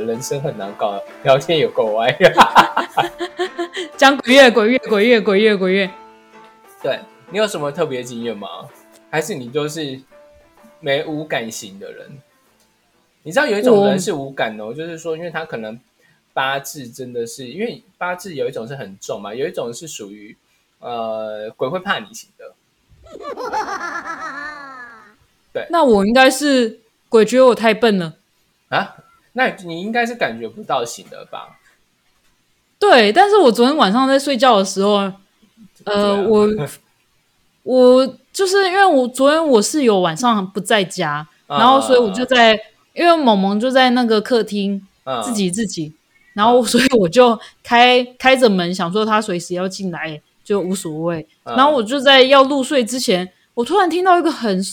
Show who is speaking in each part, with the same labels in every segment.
Speaker 1: 人生很难搞，聊天有够歪。
Speaker 2: 讲鬼月，鬼月，鬼月，鬼月，鬼月。
Speaker 1: 对你有什么特别经验吗？还是你就是没无感型的人？你知道有一种人是无感哦，就是说，因为他可能八字真的是，因为八字有一种是很重嘛，有一种是属于呃鬼会怕你型的。对，
Speaker 2: 那我应该是鬼觉得我太笨了
Speaker 1: 啊？那你应该是感觉不到醒的吧？
Speaker 2: 对，但是我昨天晚上在睡觉的时候，呃，我 我就是因为我昨天我室友晚上不在家，然后所以我就在，因为萌萌就在那个客厅自己自己，然后 所以我就开开着门，想说他随时要进来就无所谓，然后我就在要入睡之前，我突然听到一个很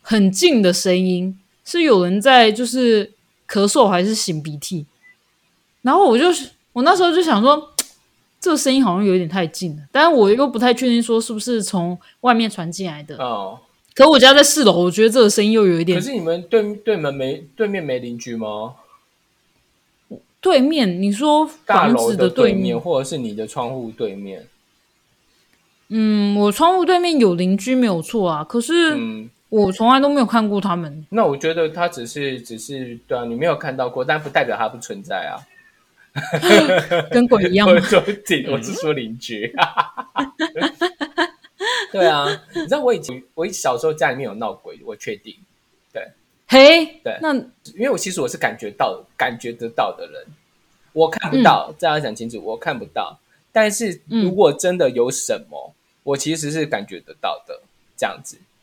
Speaker 2: 很近的声音，是有人在就是咳嗽还是擤鼻涕，然后我就。我那时候就想说，这个声音好像有点太近了，但是我又不太确定说是不是从外面传进来的。哦，可我家在四楼，我觉得这个声音又有一点。
Speaker 1: 可是你们对对门没对面没邻居吗？
Speaker 2: 对面，你说房子
Speaker 1: 的
Speaker 2: 对
Speaker 1: 面，或者是你的窗户对面？
Speaker 2: 嗯，我窗户对面有邻居没有错啊，可是我从来都没有看过他们。
Speaker 1: 那我觉得他只是只是对啊，你没有看到过，但不代表他不存在啊。
Speaker 2: 跟鬼一样。
Speaker 1: 我说邻，我是说邻居。对啊，你知道我以前我小时候家里面有闹鬼，我确定。对，
Speaker 2: 嘿，
Speaker 1: 对，
Speaker 2: 那
Speaker 1: 因为我其实我是感觉到、感觉得到的人，我看不到。这样讲清楚，我看不到。但是如果真的有什么，我其实是感觉得到的。这样子啊，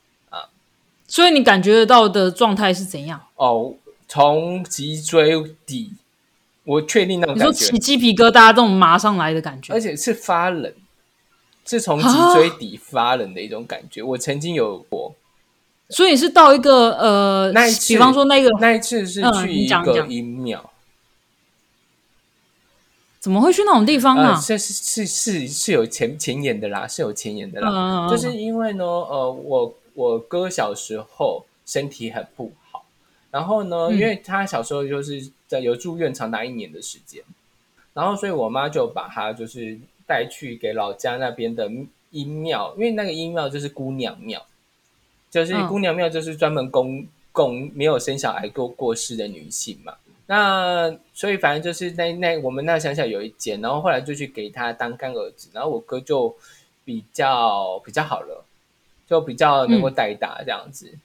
Speaker 2: 所以你感觉得到的状态是怎样？
Speaker 1: 哦，从脊椎底。我确定那种感觉，
Speaker 2: 起鸡皮疙瘩这种麻上来的感觉，
Speaker 1: 而且是发冷，是从脊椎底发冷的一种感觉。我曾经有过，
Speaker 2: 所以是到一个呃，
Speaker 1: 那一次，
Speaker 2: 比方说那个
Speaker 1: 那一次是去一个阴庙，
Speaker 2: 怎么会去那种地方啊？
Speaker 1: 这是是是是有前前言的啦，是有前言的啦，就是因为呢，呃，我我哥小时候身体很不好，然后呢，因为他小时候就是。在有住院长达一年的时间，然后所以我妈就把他就是带去给老家那边的阴庙，因为那个阴庙就是姑娘庙，就是姑娘庙就是专门供供没有生小孩过过世的女性嘛。那所以反正就是那那我们那乡下有一间，然后后来就去给他当干儿子，然后我哥就比较比较好了，就比较能够代打这样子。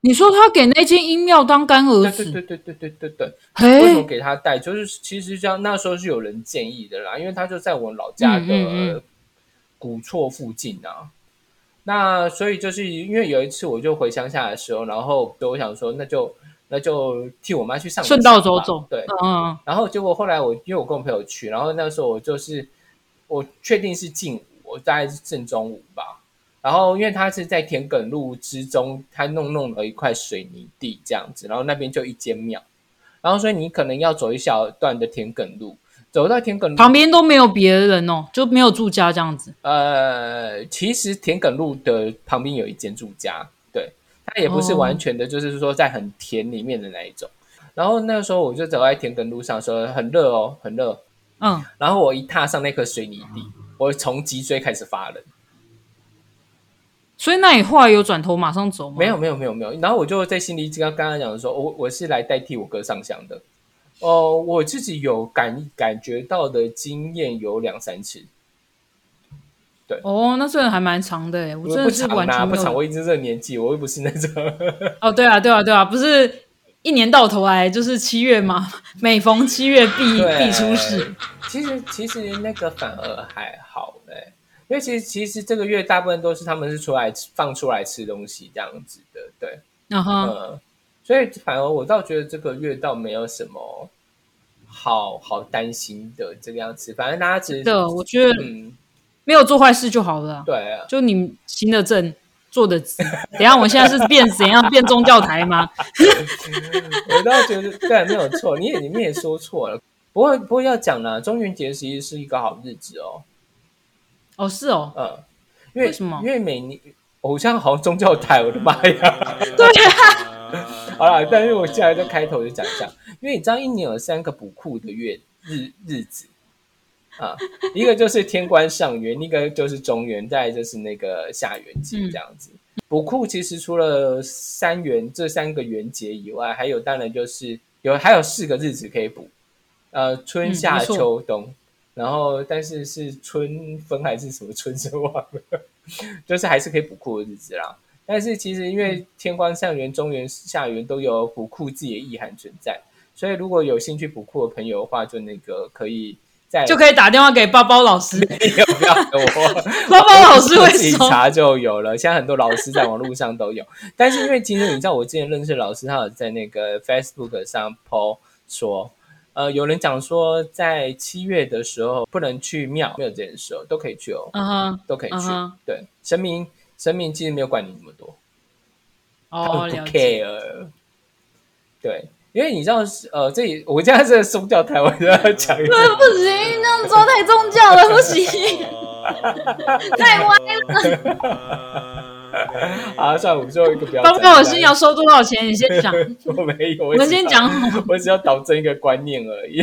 Speaker 2: 你说他给那间阴庙当干儿子？
Speaker 1: 对对对对对对对。为什么给他带？就是其实像那时候是有人建议的啦，因为他就在我老家的古厝附近啊。那所以就是因为有一次我就回乡下的时候，然后我想说那就那就替我妈去上，
Speaker 2: 顺道走走。
Speaker 1: 对，嗯。然后结果后来我因为我跟我朋友去，然后那时候我就是我确定是近午，我大概是正中午吧。然后，因为它是在田埂路之中，它弄弄了一块水泥地这样子，然后那边就一间庙，然后所以你可能要走一小段的田埂路，走到田埂
Speaker 2: 旁边都没有别人哦，就没有住家这样子。
Speaker 1: 呃，其实田埂路的旁边有一间住家，对，它也不是完全的，就是说在很田里面的那一种。然后那个时候我就走在田埂路上，说很热哦，很热，嗯，然后我一踏上那颗水泥地，我从脊椎开始发冷。
Speaker 2: 所以那你后来有转头马上走吗？
Speaker 1: 没有没有没有没有。然后我就在心里刚刚刚讲的说，我我是来代替我哥上香的。哦，我自己有感感觉到的经验有两三次。对
Speaker 2: 哦，那这个还蛮长的哎，我真的是完全
Speaker 1: 不长。我已经这个年纪，我又不是那种。
Speaker 2: 哦，对啊对啊对啊，不是一年到头来就是七月嘛？每逢七月必必出事。
Speaker 1: 其实其实那个反而还好。因为其实其实这个月大部分都是他们是出来放出来吃东西这样子的，对，
Speaker 2: 嗯哼，
Speaker 1: 所以反而我倒觉得这个月倒没有什么好好担心的这个样子，反正大家只
Speaker 2: 的，我觉得嗯，没有做坏事就好了，
Speaker 1: 对啊，
Speaker 2: 就你行得正，做得直。等下我现在是变怎样变宗教台吗？
Speaker 1: 我倒觉得对，没有错，你也你们也说错了，不过不过要讲呢，中元节其实是一个好日子哦。
Speaker 2: 哦，是哦，
Speaker 1: 嗯，因为什么？因为每年偶像好像宗教台，我的妈呀！
Speaker 2: 对啊，
Speaker 1: 好了，但是我现在在开头就讲一下，因为你知道一年有三个补库的月日日子啊，一个就是天官上元，一个就是中元，再就是那个下元节这样子。补库其实除了三元这三个元节以外，还有当然就是有还有四个日子可以补，呃，春夏秋冬，然后但是是春分还是什么春生忘了，就是还是可以补库的日子啦。但是其实因为天官上元、中元、下元都有补库自己的意涵存在，所以如果有兴趣补库的朋友的话，就那个可以在
Speaker 2: 就可以打电话给包包老师，
Speaker 1: 要不要我
Speaker 2: 包包老师会
Speaker 1: 自己查就有了。现在很多老师在网络上都有，但是因为其实你知道，我之前认识老师，他有在那个 Facebook 上 po 说，呃，有人讲说在七月的时候不能去庙，没有这件事哦，都可以去哦，嗯哼，都可以去，对，神明。神明其实没有管你那么多，
Speaker 2: 他
Speaker 1: 们不 care。对，因为你知道，呃，这里我家是宗教台，我就要讲。对，
Speaker 2: 不行，那样说太宗教了，不行，太歪了。
Speaker 1: 啊，算了，我们最后一个标。
Speaker 2: 包括我是要收多少钱？你先讲。
Speaker 1: 我没有，
Speaker 2: 我们先讲。
Speaker 1: 我只要导正一个观念而已。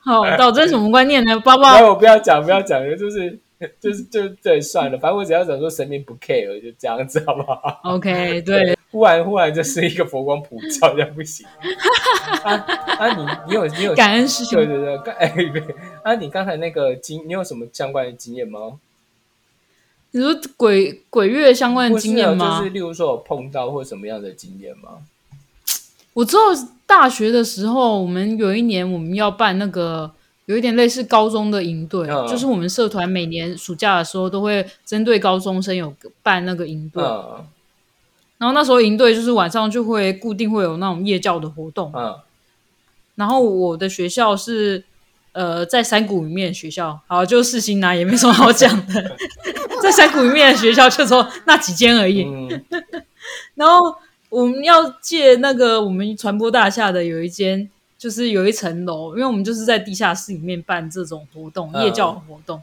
Speaker 2: 好，导正什么观念呢？包包，
Speaker 1: 我不要讲，不要讲，就是。就是就对，算了，反正我只要讲说神明不 care，就这样子，好不好
Speaker 2: ？OK，对。
Speaker 1: 忽然忽然就是一个佛光普照，这样不行。啊啊！你你有你有
Speaker 2: 感恩师兄？
Speaker 1: 对对对，哎对。啊，你刚才那个经，你有什么相关的经验吗？
Speaker 2: 你说鬼鬼月相关的经验吗？
Speaker 1: 就是例如说有碰到或什么样的经验吗？
Speaker 2: 我知道大学的时候，我们有一年我们要办那个。有一点类似高中的营队，就是我们社团每年暑假的时候都会针对高中生有办那个营队。然后那时候营队就是晚上就会固定会有那种夜教的活动。然后我的学校是呃在山谷里面学校，好就四星拿也没什么好讲的，在山谷里面的学校就说那几间而已。然后我们要借那个我们传播大厦的有一间。就是有一层楼，因为我们就是在地下室里面办这种活动，夜教活动，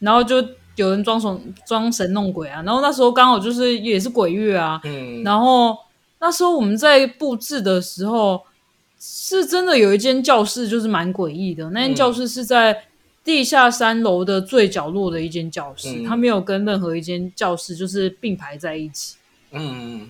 Speaker 2: 然后就有人装神装神弄鬼啊，然后那时候刚好就是也是鬼月啊，嗯，然后那时候我们在布置的时候，是真的有一间教室就是蛮诡异的，那间教室是在地下三楼的最角落的一间教室，它没有跟任何一间教室就是并排在一起，嗯。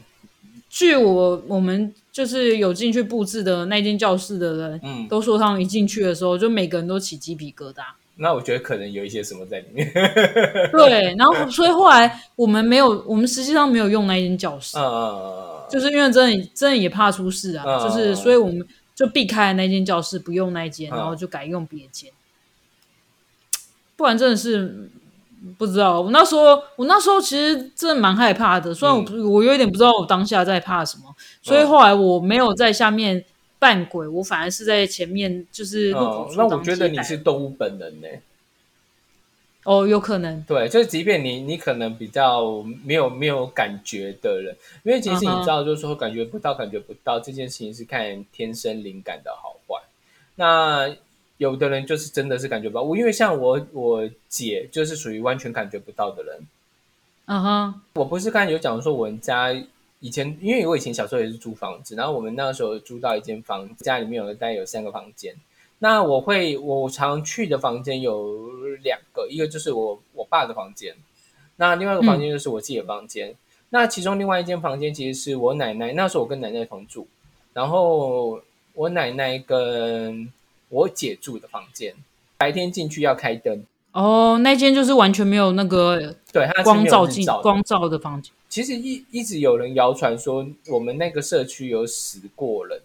Speaker 2: 据我我们就是有进去布置的那间教室的人，嗯，都说他们一进去的时候，就每个人都起鸡皮疙瘩。
Speaker 1: 那我觉得可能有一些什么在里面。
Speaker 2: 对，然后所以后来我们没有，我们实际上没有用那间教室，嗯就是因为真的真的也怕出事啊，就是所以我们就避开了那间教室，不用那间，然后就改用别间。不然真的是。不知道，我那时候，我那时候其实真的蛮害怕的。虽然我我有一点不知道我当下在怕什么，所以后来我没有在下面扮鬼，我反而是在前面，就是
Speaker 1: 那我觉得你是动物本能呢。
Speaker 2: 哦，有可能。
Speaker 1: 对，就是即便你你可能比较没有没有感觉的人，因为其实你知道，就是说感觉不到，感觉不到这件事情是看天生灵感的好坏。那。有的人就是真的是感觉不到，我因为像我我姐就是属于完全感觉不到的人。嗯哼，我不是刚才有讲说我们家以前，因为我以前小时候也是租房子，然后我们那个时候租到一间房，家里面有大概有三个房间。那我会我常去的房间有两个，一个就是我我爸的房间，那另外一个房间就是我自己的房间。那其中另外一间房间其实是我奶奶，那时候我跟奶奶同住，然后我奶奶跟。我姐住的房间，白天进去要开灯
Speaker 2: 哦。那间就是完全没有那个
Speaker 1: 对
Speaker 2: 光照进光照的房间。
Speaker 1: 其实一一直有人谣传说，我们那个社区有死过人，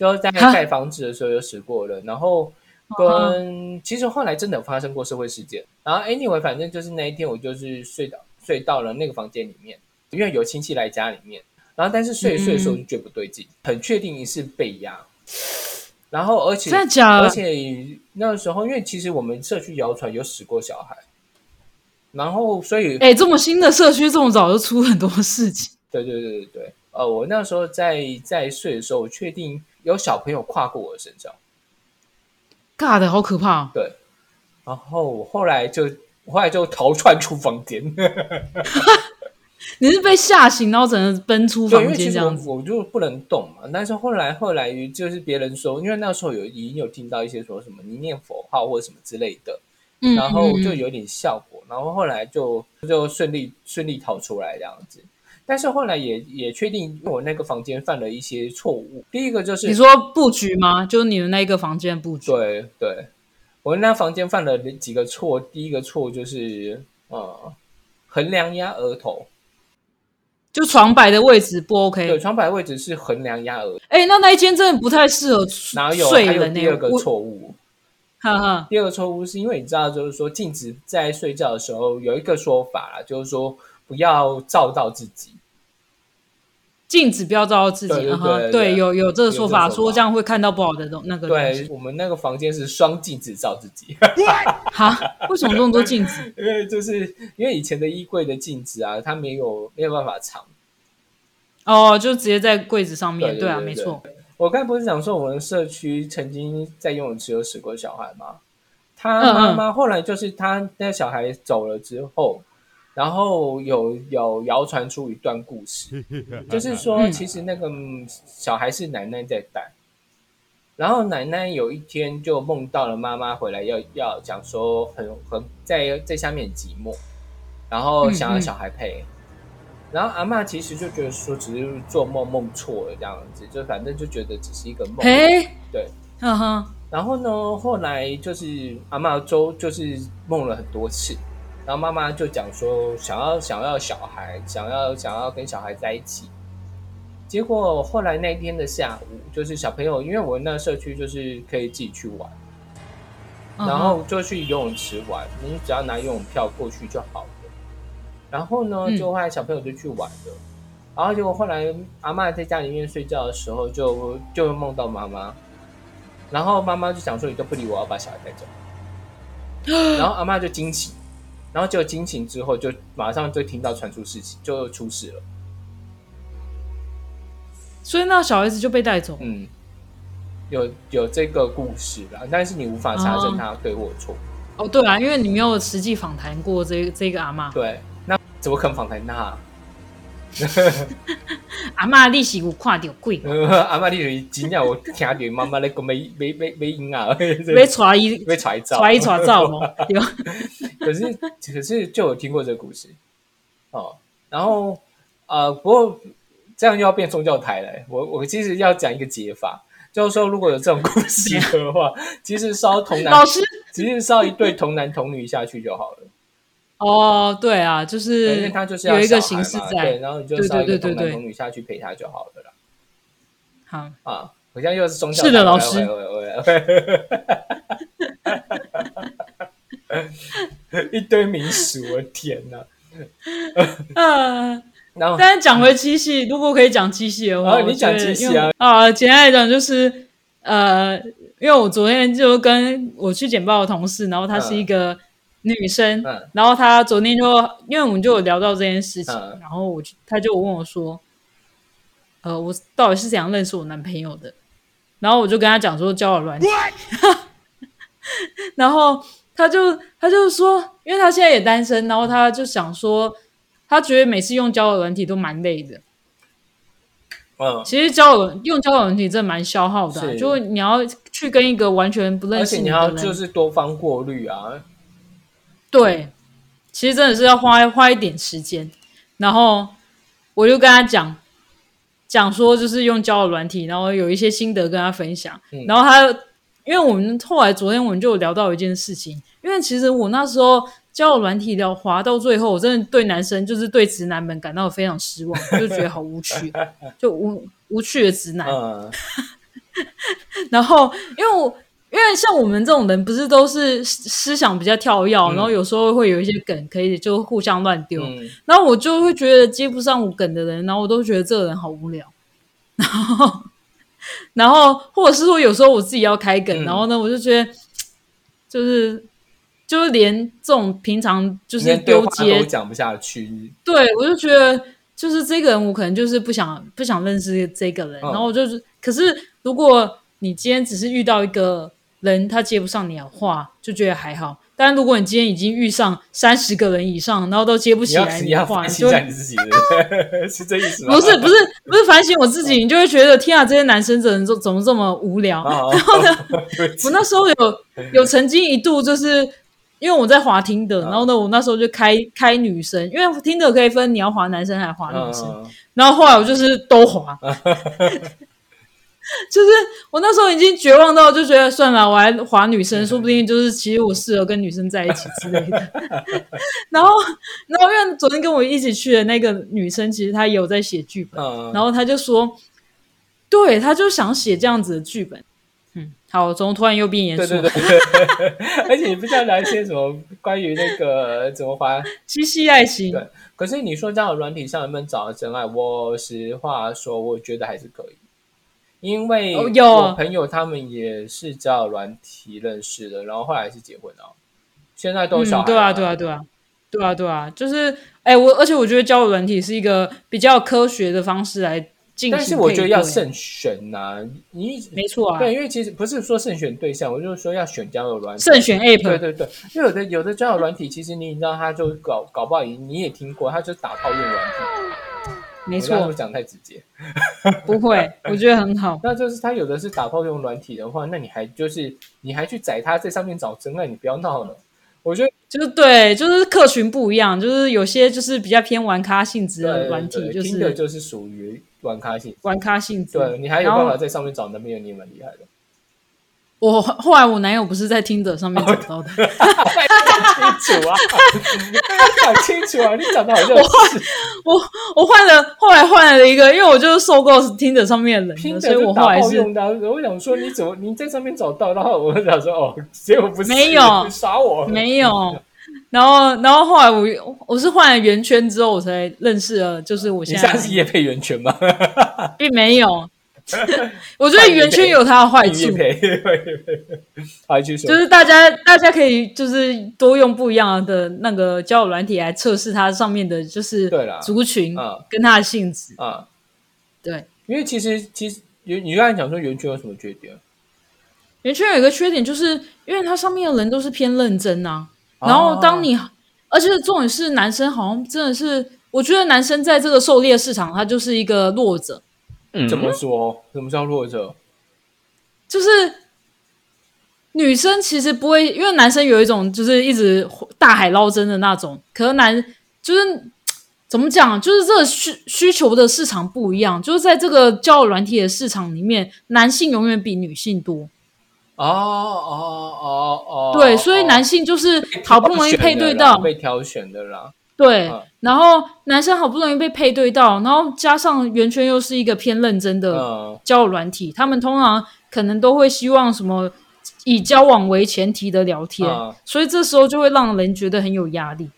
Speaker 1: 就是在盖房子的时候有死过人。然后跟其实后来真的发生过社会事件。然后 anyway，反正就是那一天我就是睡到睡到了那个房间里面，因为有亲戚来家里面。然后但是睡睡的时候就觉得不对劲，很确定是被压。然后，而且，而且那个时候，因为其实我们社区谣传有死过小孩，然后所以，
Speaker 2: 哎，这么新的社区这么早就出很多事情。
Speaker 1: 对对对对对，呃，我那时候在在睡的时候，我确定有小朋友跨过我的身上，
Speaker 2: 尬的好可怕。
Speaker 1: 对，然后我后来就，我后来就逃窜出房间。
Speaker 2: 你是被吓醒，然后整个奔出房间这样子，
Speaker 1: 我就不能动嘛。但是后来后来就是别人说，因为那时候有已经有听到一些说什么你念佛号或者什么之类的，然后就有点效果，然后后来就就顺利顺利逃出来这样子。但是后来也也确定我那个房间犯了一些错误。第一个就是
Speaker 2: 你说布局吗？就是你的那个房间布局？
Speaker 1: 对对，我那房间犯了几个错。第一个错就是呃，横梁压额头。
Speaker 2: 就床摆的位置不 OK，
Speaker 1: 对，床摆位置是横梁压额。
Speaker 2: 哎，那那一间真的不太适合
Speaker 1: 哪有？
Speaker 2: 还
Speaker 1: 有第二个错误，
Speaker 2: 哈哈。
Speaker 1: 第二个错误是因为你知道，就是说镜子在睡觉的时候有一个说法啦，就是说不要照到自己，
Speaker 2: 镜子不要照到自己。
Speaker 1: 对对
Speaker 2: 对，有有这个说法，说这样会看到不好的东那个。
Speaker 1: 对我们那个房间是双镜子照自己。
Speaker 2: 哈？为什么这么多镜子？
Speaker 1: 因为就是因为以前的衣柜的镜子啊，它没有没有办法藏。
Speaker 2: 哦，就直接在柜子上面，对啊，没错。
Speaker 1: 我刚才不是讲说我们社区曾经在游泳池有死过小孩吗？他妈妈后来就是他那小孩走了之后，然后有有谣传出一段故事，就是说其实那个小孩是奶奶在带，然后奶奶有一天就梦到了妈妈回来要要讲说很很在在下面寂寞，然后想要小孩陪。然后阿妈其实就觉得说，只是做梦梦错了这样子，就反正就觉得只是一个梦。对，
Speaker 2: 哈哈。
Speaker 1: 然后呢，后来就是阿妈周就是梦了很多次，然后妈妈就讲说，想要想要小孩，想要想要跟小孩在一起。结果后来那天的下午，就是小朋友，因为我那社区就是可以自己去玩，然后就去游泳池玩，你只要拿游泳票过去就好了。然后呢，就后来小朋友就去玩了，然后结果后来阿妈在家里面睡觉的时候，就就会梦到妈妈，然后妈妈就想说你都不理我，要把小孩带走，然后阿妈就惊醒，然后就惊醒之后就马上就听到传出事情，就出事了，
Speaker 2: 所以那小孩子就被带走，
Speaker 1: 嗯，有有这个故事啦，但是你无法查证他对或错，
Speaker 2: 哦，对啊，因为你没有实际访谈过这这个阿妈，
Speaker 1: 对。那怎么可能访谈他？
Speaker 2: 阿妈你是有看到鬼？
Speaker 1: 阿妈利息真正我听到妈妈咧讲没没没没音啊，
Speaker 2: 没揣一
Speaker 1: 没揣照，
Speaker 2: 揣一揣照吗？
Speaker 1: 可是可是就有听过这个故事哦。然后呃，不过这样又要变宗教台了。我我其实要讲一个解法，就是说如果有这种故事的话，其实烧童男
Speaker 2: 老师，
Speaker 1: 其实烧一对童男童女下去就好了。
Speaker 2: 哦，对啊，就是
Speaker 1: 因为他就是有
Speaker 2: 一个形式在，
Speaker 1: 然后你就烧一个童男童女下去陪他就好了啦。
Speaker 2: 好
Speaker 1: 啊，好像又是宗教
Speaker 2: 是的老师，
Speaker 1: 一堆民俗，我天哪！
Speaker 2: 嗯，然后但是讲回七夕，如果可以讲七夕的话，
Speaker 1: 你讲七夕啊？
Speaker 2: 啊，简单来讲就是呃，因为我昨天就跟我去简报的同事，然后他是一个。女生，然后她昨天就因为我们就有聊到这件事情，然后我就她就问我说：“呃，我到底是怎样认识我男朋友的？”然后我就跟她讲说交友软件，然后她就她就说，因为她现在也单身，然后她就想说，她觉得每次用交友软体都蛮累的。
Speaker 1: 嗯，
Speaker 2: 其实交友用交友软体真的蛮消耗的，就你要去跟一个完全不认识
Speaker 1: 你
Speaker 2: 的人，
Speaker 1: 就是多方过滤啊。
Speaker 2: 对，其实真的是要花花一点时间，然后我就跟他讲讲说，就是用交友软体，然后有一些心得跟他分享。然后他，因为我们后来昨天我们就聊到一件事情，因为其实我那时候交友软体聊滑到最后，我真的对男生就是对直男们感到非常失望，就觉得好无趣，就无无趣的直男。然后因为我。因为像我们这种人，不是都是思想比较跳跃，然后有时候会有一些梗可以就互相乱丢，然后我就会觉得接不上我梗的人，然后我都觉得这个人好无聊，然后，然后或者是说有时候我自己要开梗，然后呢，我就觉得就是就是连这种平常就是丢接
Speaker 1: 讲不下去，
Speaker 2: 对我就觉得就是这个人我可能就是不想不想认识这个人，然后我就是，可是如果你今天只是遇到一个。人他接不上你的话，就觉得还好。但如果你今天已经遇上三十个人以上，然后都接不起来的话，
Speaker 1: 你就你自己 是这意思吗？
Speaker 2: 不是不是不是反省我自己，你就会觉得天啊，这些男生怎么怎么这么无聊？然后呢，我那时候有有曾经一度就是因为我在滑听的，然后呢，我那时候就开开女生，因为听的可以分你要滑男生还是滑女生，然后后来我就是都滑。就是我那时候已经绝望到，就觉得算了，我还划女生，说不定就是其实我适合跟女生在一起之类的。然后，然后因为昨天跟我一起去的那个女生，其实她也有在写剧本，然后她就说，对，她就想写这样子的剧本。嗯，好，怎么突然又变严肃？
Speaker 1: 对对对，而且你不知道聊一些什么关于那个怎么划
Speaker 2: 七夕爱情？
Speaker 1: 对，可是你说这样软体上能不能找到真爱？我实话说，我觉得还是可以。因为我朋友他们也是交友软体认识的，然后后来是结婚了，现在都小孩。
Speaker 2: 对啊，对啊，对啊，对啊，对啊，就是哎，我而且我觉得交友软体是一个比较科学的方式来进行。但
Speaker 1: 是我觉得要慎选呐，你
Speaker 2: 没错啊。
Speaker 1: 对，因为其实不是说慎选对象，我就是说要选交友软体。
Speaker 2: 慎选 app。
Speaker 1: 对对对，因为有的有的交友软体，其实你知道，他就搞搞不好，你你也听过，他就打炮用软体。
Speaker 2: 没错，
Speaker 1: 讲太直接，
Speaker 2: 不会，我觉得很好。
Speaker 1: 那就是他有的是打炮用软体的话，那你还就是你还去宰他在上面找真爱，你不要闹了。我觉得
Speaker 2: 就是对，就是客群不一样，就是有些就是比较偏玩咖性质的软体，就是
Speaker 1: 就是属于玩咖性
Speaker 2: 玩咖性质。
Speaker 1: 对你还有办法在上面找男朋友，你蛮厉害的。
Speaker 2: 我后来我男友不是在听者上面找到的，
Speaker 1: 清楚啊，讲清楚啊，你讲的好像我
Speaker 2: 我我换了，后来换了一个，因为我就是受够听者上面的人，所以我后来是
Speaker 1: 用的。我想说你怎么你在上面找到，然后我想说哦，结果不是
Speaker 2: 没有
Speaker 1: 杀我，
Speaker 2: 没有。然后然后后来我我是换了圆圈之后，我才认识了，就是我现在
Speaker 1: 是叶配圆圈吗？
Speaker 2: 并没有。我觉得圆圈有它的坏处，就是大家大家可以就是多用不一样的那个交友软体来测试它上面的，就是族群跟它的性质啊。对，
Speaker 1: 因为其实其实你你刚才讲说圆圈有什么缺点？
Speaker 2: 圆圈有一个缺点，就是因为它上面的人都是偏认真啊。然后当你而且重点是男生好像真的是，我觉得男生在这个狩猎市场，他就是一个弱者。
Speaker 1: 怎么说？什么叫弱者？
Speaker 2: 就是女生其实不会，因为男生有一种就是一直大海捞针的那种。可是男就是怎么讲？就是这个需需求的市场不一样。就是在这个交友软体的市场里面，男性永远比女性多。
Speaker 1: 哦哦哦哦，
Speaker 2: 对，所以男性就是好不容易配对到
Speaker 1: 被挑选的啦。
Speaker 2: 对，然后男生好不容易被配对到，然后加上圆圈又是一个偏认真的交友软体，他们通常可能都会希望什么以交往为前提的聊天，所以这时候就会让人觉得很有压力。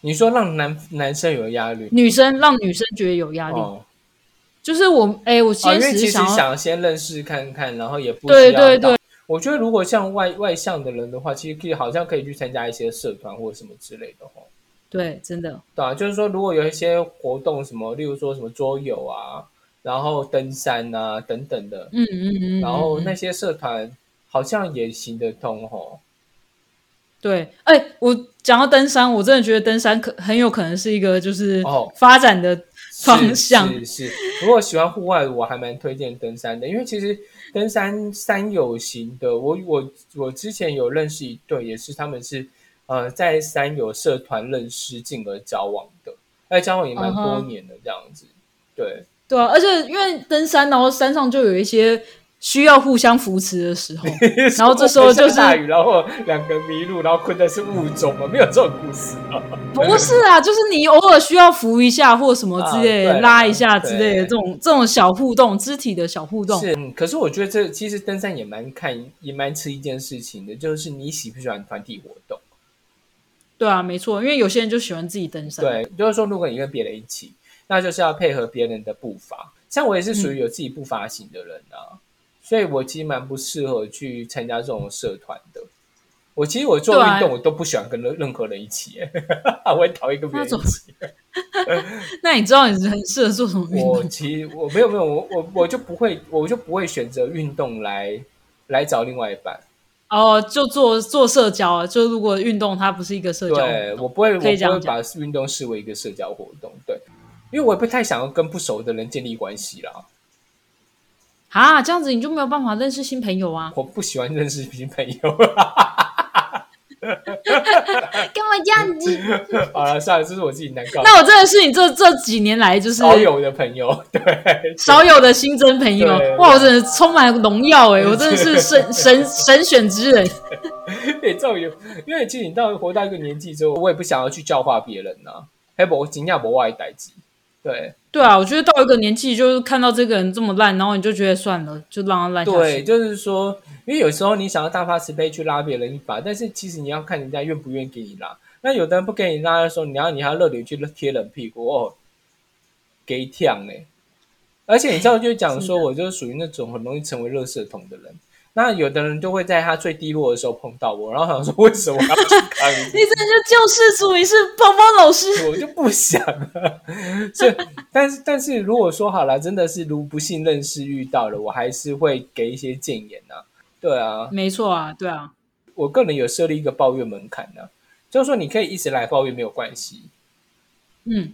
Speaker 1: 你说让男男生有压力，
Speaker 2: 女生让女生觉得有压力，就是我哎，我先
Speaker 1: 其
Speaker 2: 实
Speaker 1: 想先认识看看，然后也不
Speaker 2: 对对对。
Speaker 1: 我觉得如果像外外向的人的话，其实可以好像可以去参加一些社团或者什么之类的哦。
Speaker 2: 对，真的。
Speaker 1: 对啊，就是说如果有一些活动，什么例如说什么桌游啊，然后登山啊等等的，
Speaker 2: 嗯嗯嗯，
Speaker 1: 然后那些社团好像也行得通哦。
Speaker 2: 对，哎，我讲到登山，我真的觉得登山可很有可能是一个就是发展的方向。
Speaker 1: 是是，如果喜欢户外，我还蛮推荐登山的，因为其实。登山山友型的，我我我之前有认识一对，也是他们是呃在山友社团认识，进而交往的，哎，交往也蛮多年的这样子，对。
Speaker 2: 对啊，而且因为登山，然后山上就有一些。需要互相扶持的时候，然后这时候就是
Speaker 1: 大雨，然后两个迷路，然后困在是雾中嘛，没有这种故事啊。
Speaker 2: 不是啊，就是你偶尔需要扶一下或什么之类，拉一下之类的这种这种小互动，肢体的小互动。
Speaker 1: 是，可是我觉得这其实登山也蛮看，也蛮吃一件事情的，就是你喜不喜欢团体活动。
Speaker 2: 对啊，没错，因为有些人就喜欢自己登山。
Speaker 1: 对，就是说如果你跟别人一起，那就是要配合别人的步伐。像我也是属于有自己步伐型的人啊。所以我其实蛮不适合去参加这种社团的。我其实我做运动，我都不喜欢跟任任何人一起，我会讨厌跟别人一起。
Speaker 2: 那你知道你很适合做什么运动？
Speaker 1: 我其实我没有没有我我我就不会我就不会选择运动来来找另外一半。
Speaker 2: 哦，就做做社交，就如果运动它不是一个社交，
Speaker 1: 对我不会，我不会把运动视为一个社交活动，对，因为我也不太想要跟不熟的人建立关系啦。
Speaker 2: 啊，这样子你就没有办法认识新朋友啊！
Speaker 1: 我不喜欢认识新朋友。
Speaker 2: 干嘛这样子？
Speaker 1: 好了，算了，这是我自己难搞。
Speaker 2: 那我真的是你这这几年来就是
Speaker 1: 少有的朋友，对，
Speaker 2: 少有的新增朋友。哇，我真的充满荣耀哎！我真的是神神神选之人。
Speaker 1: 也照有，因为其实你到活到一个年纪之后，我也不想要去教化别人呐。还不惊讶不外代际。对
Speaker 2: 对啊，我觉得到一个年纪，就是看到这个人这么烂，然后你就觉得算了，就让他烂下
Speaker 1: 去。对，就是说，因为有时候你想要大发慈悲去拉别人一把，但是其实你要看人家愿不愿意给你拉。那有的人不给你拉的时候，你要你还热脸去贴冷屁股哦，给呛呢。而且你知道，就讲说，我就是属于那种很容易成为热色桶的人。那有的人就会在他最低落的时候碰到我，然后想说为什么要去看你？
Speaker 2: 你这就救世主，你是泡泡老师，
Speaker 1: 我就不想。所以，但是，但是如果说好了，真的是如不幸认识遇到了，我还是会给一些建言呐。对啊，
Speaker 2: 没错啊，对啊。
Speaker 1: 我个人有设立一个抱怨门槛呢，就是说你可以一直来抱怨没有关系。
Speaker 2: 嗯，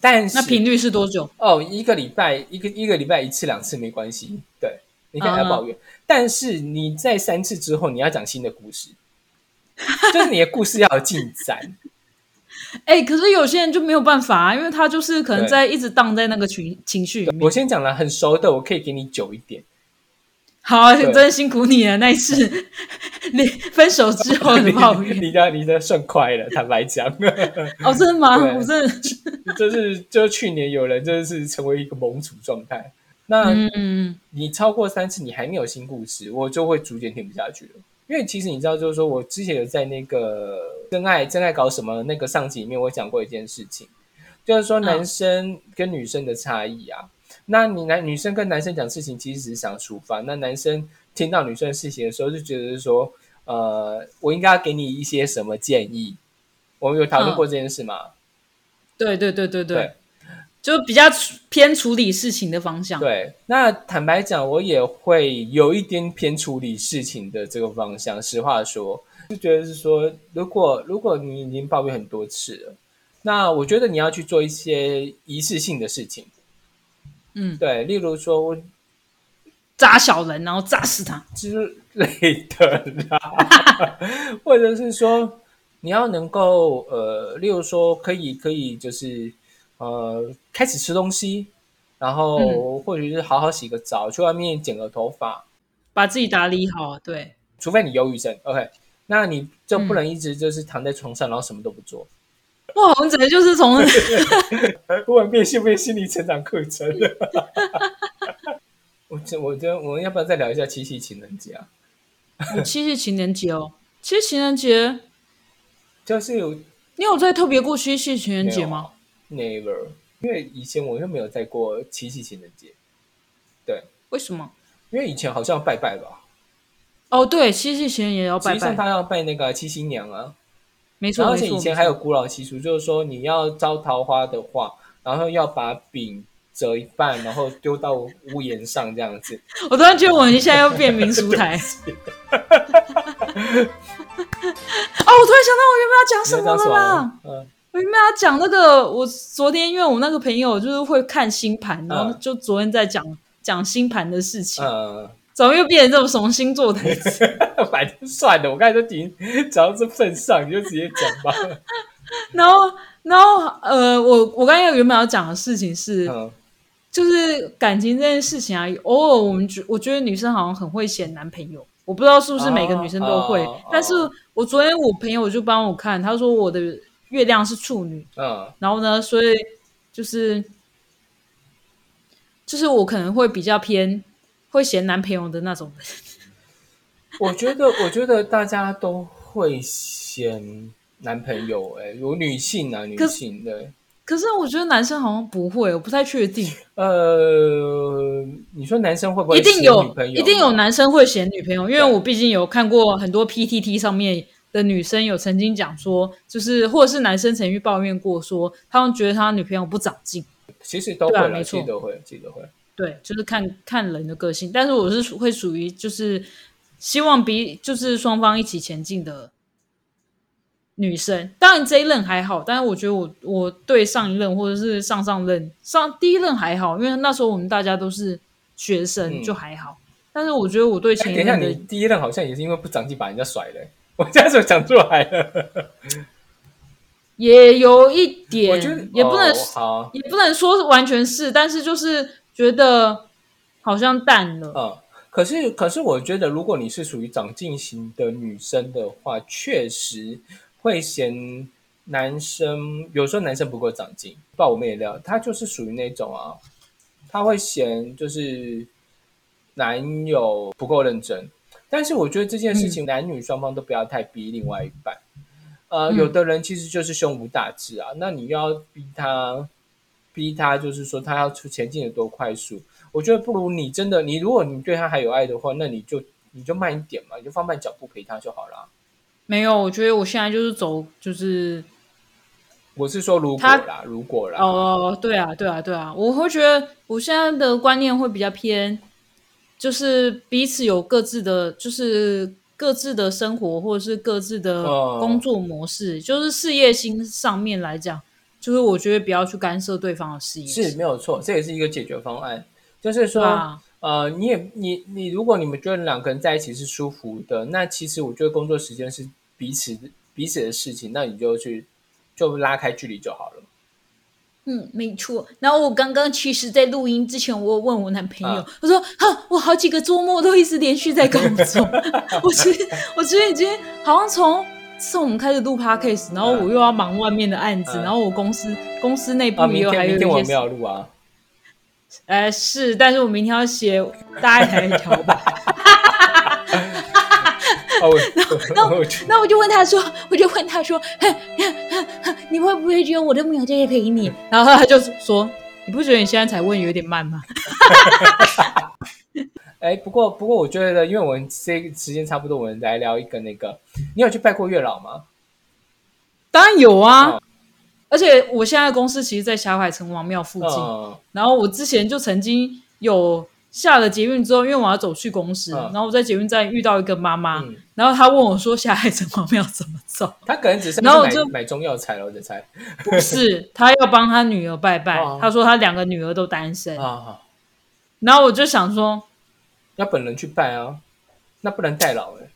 Speaker 1: 但是
Speaker 2: 那频率是多久？
Speaker 1: 哦，一个礼拜一个一个礼拜一次两次没关系。对，你可以来抱怨。但是你在三次之后，你要讲新的故事，就是你的故事要有进展。
Speaker 2: 哎，可是有些人就没有办法啊，因为他就是可能在一直荡在那个情情绪里面。
Speaker 1: 我先讲了很熟的，我可以给你久一点。
Speaker 2: 好，真辛苦你了。那一次 你分手之后的抱怨，
Speaker 1: 你的你的算快了，坦白讲。
Speaker 2: 哦，真的吗？我真的
Speaker 1: 就是就去年有人真的是成为一个盟主状态。那你超过三次，你还没有新故事，我就会逐渐听不下去了。因为其实你知道，就是说我之前有在那个真爱真爱搞什么那个上集里面，我讲过一件事情，就是说男生跟女生的差异啊。那你男女生跟男生讲事情，其实只是想抒发。那男生听到女生的事情的时候，就觉得说，呃，我应该要给你一些什么建议？我们有讨论过这件事吗？
Speaker 2: 对对对对对。就比较偏处理事情的方向。
Speaker 1: 对，那坦白讲，我也会有一点偏处理事情的这个方向。实话说，就觉得是说，如果如果你已经抱怨很多次了，那我觉得你要去做一些仪式性的事情。
Speaker 2: 嗯，
Speaker 1: 对，例如说我
Speaker 2: 扎小人，然后扎死他
Speaker 1: 之类的啦，或者是说你要能够呃，例如说可以可以就是。呃，开始吃东西，然后或许是好好洗个澡，去外面剪个头发，
Speaker 2: 把自己打理好。对，
Speaker 1: 除非你忧郁症，OK，那你就不能一直就是躺在床上，然后什么都不做。
Speaker 2: 哇，我们整个就是从
Speaker 1: 突然变性变心理成长课程。我这我觉得我们要不要再聊一下七夕情人节啊？
Speaker 2: 七夕情人节哦，七夕情人节
Speaker 1: 就是有
Speaker 2: 你有在特别过七夕情人节吗
Speaker 1: ？Never，因为以前我又没有在过七夕情人节。对，
Speaker 2: 为什么？
Speaker 1: 因为以前好像拜拜吧。
Speaker 2: 哦，对，七夕情人也要拜拜。
Speaker 1: 实他要拜那个七夕娘啊，
Speaker 2: 没错。
Speaker 1: 而且以前还有古老习俗，就是说你要招桃花的话，然后要把饼折一半，然后丢到屋檐上这样子。
Speaker 2: 我突然觉得我们现在要变民俗台。哦，我突然想到我原本要讲什么了啦。嗯。我跟大家讲那个，我昨天因为我那个朋友就是会看星盘，然后就昨天在讲讲星盘的事情。嗯，怎么又变成这种什么星座台词？
Speaker 1: 反正算了，我刚才都听，只要是份上，你就直接讲吧。
Speaker 2: 然后，然后，呃，我我刚才原本要讲的事情是，就是感情这件事情啊，偶尔我们觉我觉得女生好像很会嫌男朋友，我不知道是不是每个女生都会，但是我昨天我朋友就帮我看，他说我的。月亮是处女，
Speaker 1: 嗯，
Speaker 2: 然后呢，所以就是就是我可能会比较偏会嫌男朋友的那种人。
Speaker 1: 我觉得，我觉得大家都会嫌男朋友，哎，有女性啊，女性的。
Speaker 2: 可是我觉得男生好像不会，我不太确定。
Speaker 1: 呃，你说男生会不会
Speaker 2: 一定有？一定有男生会嫌女朋友，因为我毕竟有看过很多 PTT 上面。的女生有曾经讲说，就是或者是男生曾经抱怨过，说他们觉得他女朋友不长进。
Speaker 1: 其实都会，没错，都会，记得会。
Speaker 2: 对，就是看看人的个性。但是我是会属于就是希望比就是双方一起前进的女生。当然这一任还好，但是我觉得我我对上一任或者是上上任上第一任还好，因为那时候我们大家都是学生，就还好。但是我觉得我对前一任，
Speaker 1: 你第一任好像也是因为不长进把人家甩了。我这样子讲出来了，
Speaker 2: 也有一点，我觉得也不能好，也不能说完全是，但是就是觉得好像淡了。
Speaker 1: 嗯，可是可是我觉得，如果你是属于长进型的女生的话，确实会嫌男生有时候男生不够长进。不，我们也聊，他就是属于那种啊，他会嫌就是男友不够认真。但是我觉得这件事情，男女双方都不要太逼另外一半。呃，有的人其实就是胸无大志啊，那你要逼他，逼他就是说他要出前进的多快速。我觉得不如你真的，你如果你对他还有爱的话，那你就你就慢一点嘛，你就放慢脚步陪他就好了。
Speaker 2: 没有，我觉得我现在就是走，就是
Speaker 1: 我是说如果啦，如果啦。
Speaker 2: 哦，对啊，对啊，对啊，我会觉得我现在的观念会比较偏。就是彼此有各自的，就是各自的生活，或者是各自的工作模式。就是事业心上面来讲，就是我觉得不要去干涉对方的事业，
Speaker 1: 是没有错，这也是一个解决方案。就是说，呃，你也你你，如果你们觉得两个人在一起是舒服的，那其实我觉得工作时间是彼此彼此的事情，那你就去就拉开距离就好了。
Speaker 2: 嗯，没错。然后我刚刚其实，在录音之前，我问我男朋友，我说：“哈，我好几个周末都一直连续在工作。我其实，我觉得已经好像从从我们开始录 podcast，然后我又要忙外面的案子，然后我公司公司内部也有还有一些。
Speaker 1: 没有录啊。
Speaker 2: 呃，是，但是我明天要写大爱台条吧。那那那我就问他说，我就问他说，你会不会觉得我都没有这些陪你？然后他就说，你不觉得你现在才问有点慢吗？
Speaker 1: 哎，不过不过，我觉得，因为我们这个时间差不多，我们来聊一个那个，你有去拜过月老吗？
Speaker 2: 当然有啊，而且我现在公司其实，在霞海城隍庙附近，然后我之前就曾经有。下了捷运之后，因为我要走去公司，然后我在捷运站遇到一个妈妈，然后她问我说：“下海城隍庙怎么走？”
Speaker 1: 她可能只是然后我就买中药材了，我就猜
Speaker 2: 不是，她要帮她女儿拜拜。她说她两个女儿都单身啊，然后我就想说，
Speaker 1: 要本人去拜啊，那不能代劳哎。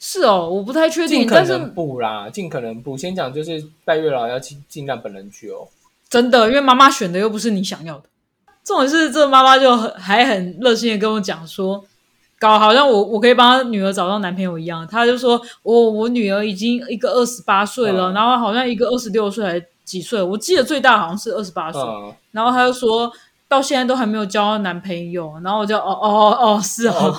Speaker 2: 是哦，我不太确定，
Speaker 1: 但是不啦，尽可能不。先讲就是拜月老要尽尽量本人去哦。
Speaker 2: 真的，因为妈妈选的又不是你想要的。这种事，这妈妈就很还很热心的跟我讲说，搞好像我我可以帮她女儿找到男朋友一样。她就说，我我女儿已经一个二十八岁了，然后好像一个二十六岁还几岁，我记得最大好像是二十八岁。然后她就说到现在都还没有交男朋友，然后我就哦哦哦是哦。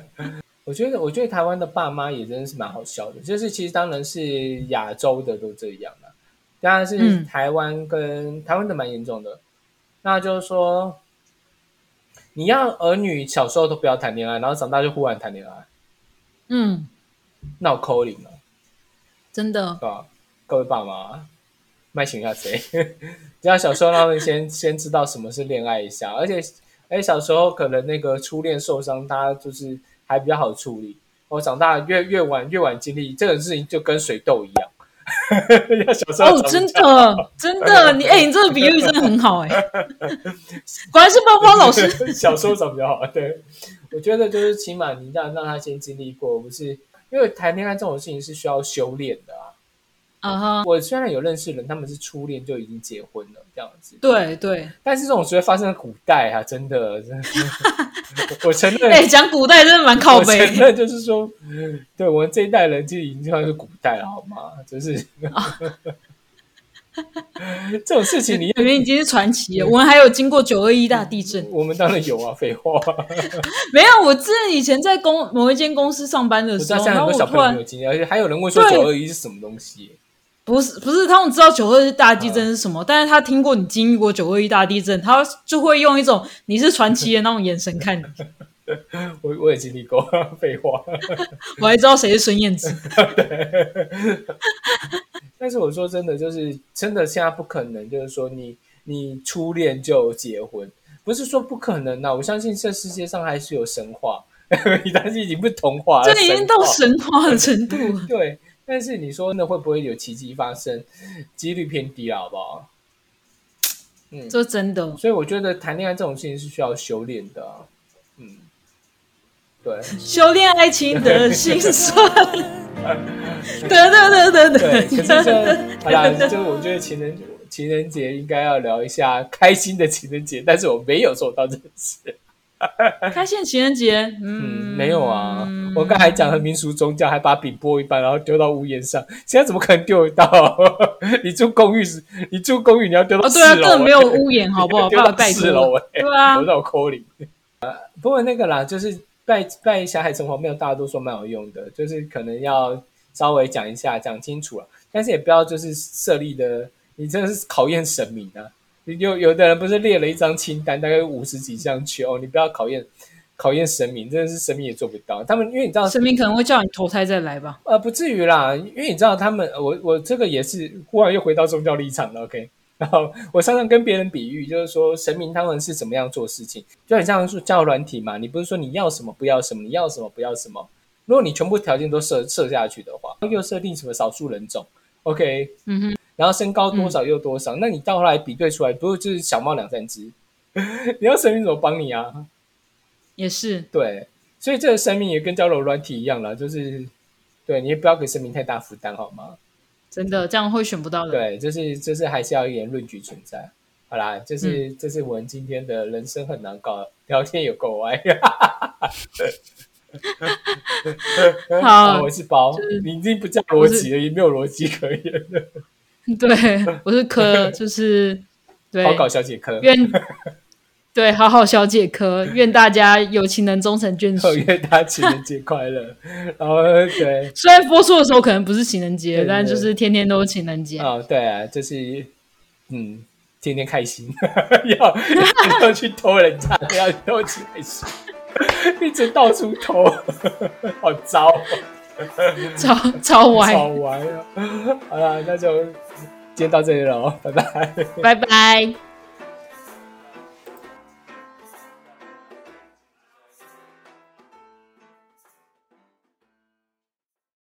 Speaker 1: 我觉得我觉得台湾的爸妈也真的是蛮好笑的，就是其实当然是亚洲的都这样了，当然是台湾跟台湾的蛮严重的。那就是说，你要儿女小时候都不要谈恋爱，然后长大就忽然谈恋爱，嗯，那我扣零了，
Speaker 2: 真的，
Speaker 1: 对吧？各位爸妈，卖请一下谁？只要小时候他们先 先知道什么是恋爱一下，而且，哎，小时候可能那个初恋受伤，大家就是还比较好处理。我长大越越晚越晚经历这个事情，就跟水痘一样。要小时候
Speaker 2: 哦，真的，真的，你哎，你这个比喻真的很好哎，果然是包包老师。
Speaker 1: 小时候长比较好，对，我觉得就是起码你让让他先经历过，不是因为谈恋爱这种事情是需要修炼的啊。我虽然有认识人，他们是初恋就已经结婚了这样子。
Speaker 2: 对对，
Speaker 1: 但是这种只会发生在古代啊，真的，真的。我承认，
Speaker 2: 哎，讲古代真的蛮靠背。
Speaker 1: 承认就是说，对我们这一代人就已经算是古代了，好吗？就是。这种事情你
Speaker 2: 里面已经是传奇了。我们还有经过九二一大地震，
Speaker 1: 我们当然有啊，废话。
Speaker 2: 没有，我之前以前在公某一间公司上班的时候，然后我突然
Speaker 1: 有经验，而且还有人问说九二一是什么东西。
Speaker 2: 不是不是，他们知道九二一大地震是什么，但是他听过你经历过九二一大地震，他就会用一种你是传奇的那种眼神看你。
Speaker 1: 我我也经历过，废话。
Speaker 2: 我还知道谁是孙燕姿。
Speaker 1: 但是我说真的，就是真的现在不可能，就是说你你初恋就结婚，不是说不可能呐。我相信这世界上还是有神话，但是已经不是童话，
Speaker 2: 这已经到神话的程度了。
Speaker 1: 对，但是你说那会不会有奇迹发生？几率偏低了，好不好？
Speaker 2: 嗯，这真的。
Speaker 1: 所以我觉得谈恋爱这种事情是需要修炼的。嗯，对，
Speaker 2: 修炼爱情的心酸。得得得得得。
Speaker 1: 对，可是这好啦，就我觉得情人情人节应该要聊一下开心的情人节，但是我没有做到这件事。
Speaker 2: 开线情人节，
Speaker 1: 嗯，没有啊。我刚才讲的民俗宗教，还把饼剥一半，然后丢到屋檐上。现在怎么可能丢得到？你住公寓是，你住公寓你要丢到四楼，
Speaker 2: 对啊，根本没有屋檐，好不好？
Speaker 1: 丢到四楼，
Speaker 2: 对啊，
Speaker 1: 丢到扣里。呃，不过那个啦，就是拜拜小海城隍庙，大家都说蛮有用的，就是可能要稍微讲一下，讲清楚了。但是也不要就是设立的，你真的是考验神明啊。有有的人不是列了一张清单，大概五十几项求，你不要考验考验神明，真的是神明也做不到。他们因为你知道，
Speaker 2: 神明可能会叫你投胎再来吧？
Speaker 1: 呃，不至于啦，因为你知道他们，我我这个也是忽然又回到宗教立场了。OK，然后我常常跟别人比喻，就是说神明他们是怎么样做事情，就很像是教软体嘛。你不是说你要什么不要什么，你要什么不要什么。如果你全部条件都设设下去的话，又设定什么少数人种？OK，嗯哼。然后身高多少又多少？那你到后来比对出来，不是就是小猫两三只？你要神明怎么帮你啊？
Speaker 2: 也是
Speaker 1: 对，所以这个生命也跟交流软体一样了，就是对你也不要给生命太大负担，好吗？
Speaker 2: 真的这样会选不到的。
Speaker 1: 对，就是就是还是要一点论据存在。好啦，就是这是我们今天的人生很难搞，聊天有够歪。
Speaker 2: 好，
Speaker 1: 我是包，你已经不叫逻辑了，也没有逻辑可言了。
Speaker 2: 对，我是科，就是对，
Speaker 1: 好搞小姐科，
Speaker 2: 愿对好好小姐科，愿大家有情人终成眷属，
Speaker 1: 愿大家情人节快乐。然后对，
Speaker 2: 虽然播出的时候可能不是情人节，但就是天天都是情人节
Speaker 1: 啊。对啊，就是嗯，天天开心，要要去偷人家，要偷起来吃，一直到处偷，好糟。
Speaker 2: 超超歪，
Speaker 1: 超歪啊！好了，那就今天到这里了哦，拜拜，
Speaker 2: 拜拜。